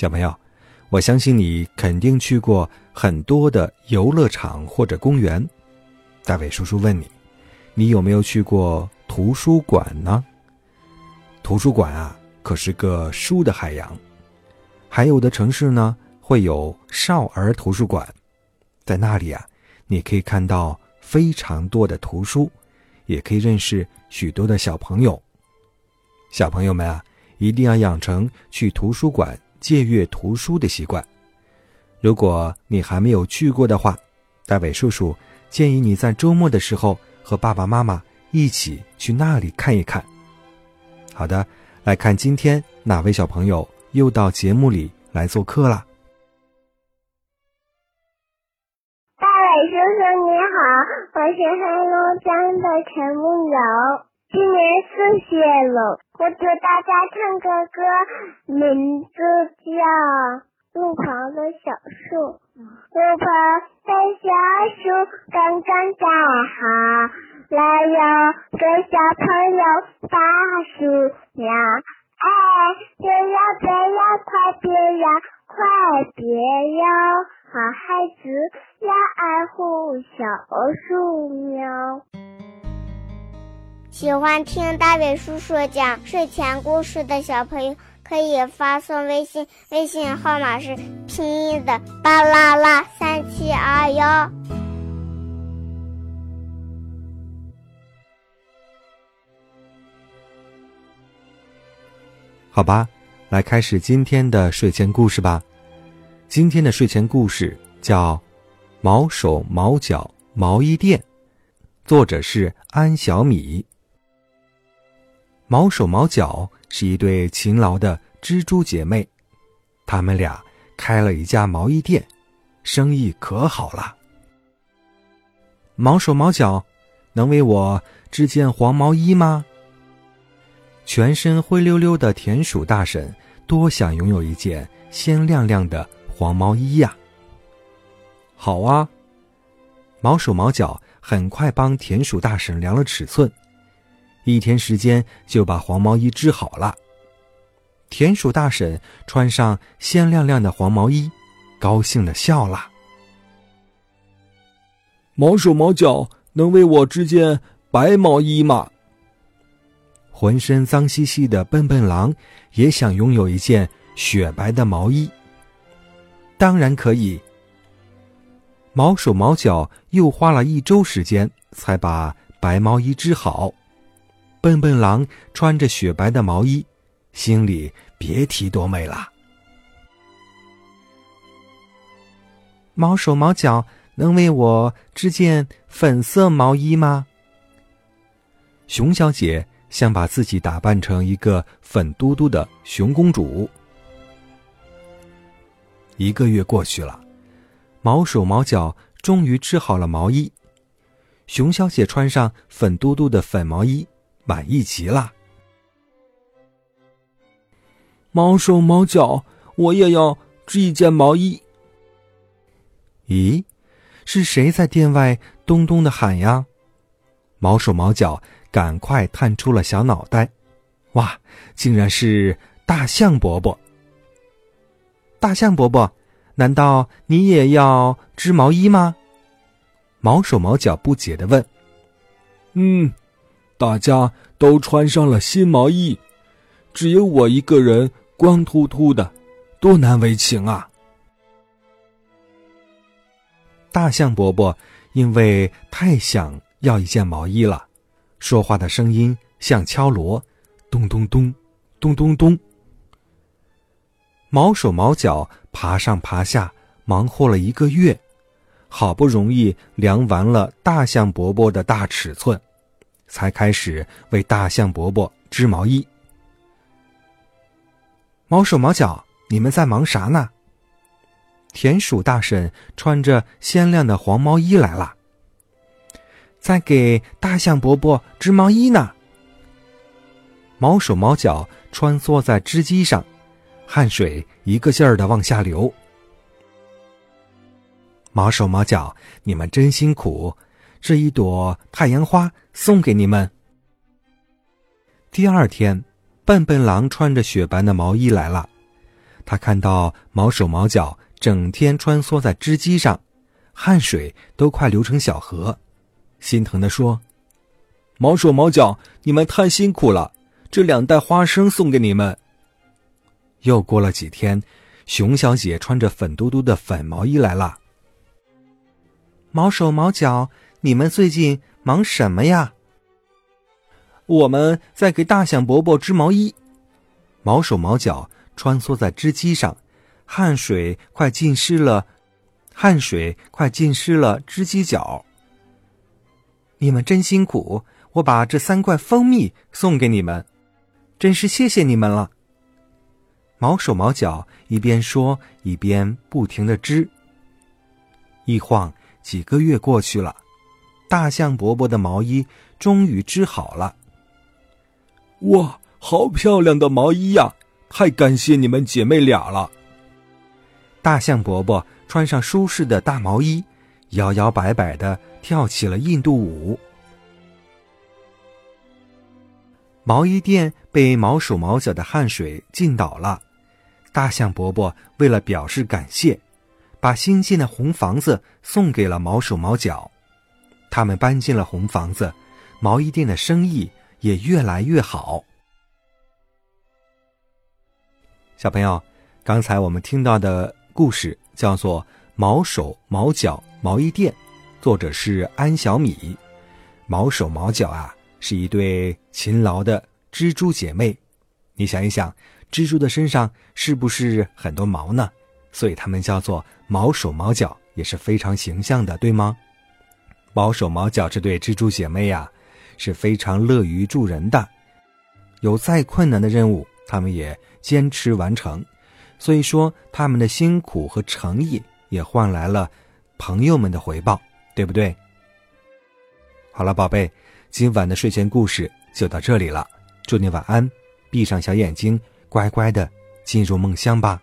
小朋友，我相信你肯定去过很多的游乐场或者公园。大伟叔叔问你，你有没有去过图书馆呢？图书馆啊，可是个书的海洋。还有的城市呢，会有少儿图书馆，在那里啊，你可以看到非常多的图书。也可以认识许多的小朋友。小朋友们啊，一定要养成去图书馆借阅图书的习惯。如果你还没有去过的话，大伟叔叔建议你在周末的时候和爸爸妈妈一起去那里看一看。好的，来看今天哪位小朋友又到节目里来做客了。叔叔你好，我是黑龙江的陈梦瑶，今年四岁了。我给大家唱个歌，名字叫《路旁的小树》。路旁的小树刚刚栽好，来哟，给小朋友发树苗。哎，喜欢听大伟叔叔讲睡前故事的小朋友，可以发送微信，微信号码是拼音的巴啦啦三七二幺。好吧，来开始今天的睡前故事吧。今天的睡前故事叫《毛手毛脚毛衣店》，作者是安小米。毛手毛脚是一对勤劳的蜘蛛姐妹，她们俩开了一家毛衣店，生意可好了。毛手毛脚，能为我织件黄毛衣吗？全身灰溜溜的田鼠大婶多想拥有一件鲜亮亮的。黄毛衣呀，好啊！毛手毛脚很快帮田鼠大婶量了尺寸，一天时间就把黄毛衣织好了。田鼠大婶穿上鲜亮亮的黄毛衣，高兴的笑了。毛手毛脚，能为我织件白毛衣吗？浑身脏兮兮的笨笨狼也想拥有一件雪白的毛衣。当然可以。毛手毛脚又花了一周时间才把白毛衣织好。笨笨狼穿着雪白的毛衣，心里别提多美了。毛手毛脚能为我织件粉色毛衣吗？熊小姐想把自己打扮成一个粉嘟嘟的熊公主。一个月过去了，毛手毛脚终于织好了毛衣。熊小姐穿上粉嘟嘟的粉毛衣，满意极了。毛手毛脚，我也要织一件毛衣。咦，是谁在店外咚咚的喊呀？毛手毛脚赶快探出了小脑袋，哇，竟然是大象伯伯。大象伯伯，难道你也要织毛衣吗？毛手毛脚不解的问。嗯，大家都穿上了新毛衣，只有我一个人光秃秃的，多难为情啊！大象伯伯因为太想要一件毛衣了，说话的声音像敲锣，咚咚咚，咚咚咚。毛手毛脚爬上爬下，忙活了一个月，好不容易量完了大象伯伯的大尺寸，才开始为大象伯伯织毛衣。毛手毛脚，你们在忙啥呢？田鼠大婶穿着鲜亮的黄毛衣来了，在给大象伯伯织毛衣呢。毛手毛脚穿梭在织机上，汗水一个劲儿的往下流。毛手毛脚，你们真辛苦！这一朵太阳花送给你们。第二天，笨笨狼穿着雪白的毛衣来了，他看到毛手毛脚整天穿梭在织机上，汗水都快流成小河，心疼的说：“毛手毛脚，你们太辛苦了。”这两袋花生送给你们。又过了几天，熊小姐穿着粉嘟嘟的粉毛衣来了。毛手毛脚，你们最近忙什么呀？我们在给大象伯伯织毛衣。毛手毛脚穿梭在织机上，汗水快浸湿了，汗水快浸湿了织机脚。你们真辛苦，我把这三块蜂蜜送给你们。真是谢谢你们了。毛手毛脚一边说一边不停的织。一晃几个月过去了，大象伯伯的毛衣终于织好了。哇，好漂亮的毛衣呀！太感谢你们姐妹俩了。大象伯伯穿上舒适的大毛衣，摇摇摆摆的跳起了印度舞。毛衣店被毛手毛脚的汗水浸倒了，大象伯伯为了表示感谢，把新建的红房子送给了毛手毛脚。他们搬进了红房子，毛衣店的生意也越来越好。小朋友，刚才我们听到的故事叫做《毛手毛脚毛衣店》，作者是安小米。毛手毛脚啊。是一对勤劳的蜘蛛姐妹，你想一想，蜘蛛的身上是不是很多毛呢？所以它们叫做毛手毛脚，也是非常形象的，对吗？毛手毛脚这对蜘蛛姐妹呀，是非常乐于助人的，有再困难的任务，他们也坚持完成。所以说，他们的辛苦和诚意也换来了朋友们的回报，对不对？好了，宝贝。今晚的睡前故事就到这里了，祝你晚安，闭上小眼睛，乖乖的进入梦乡吧。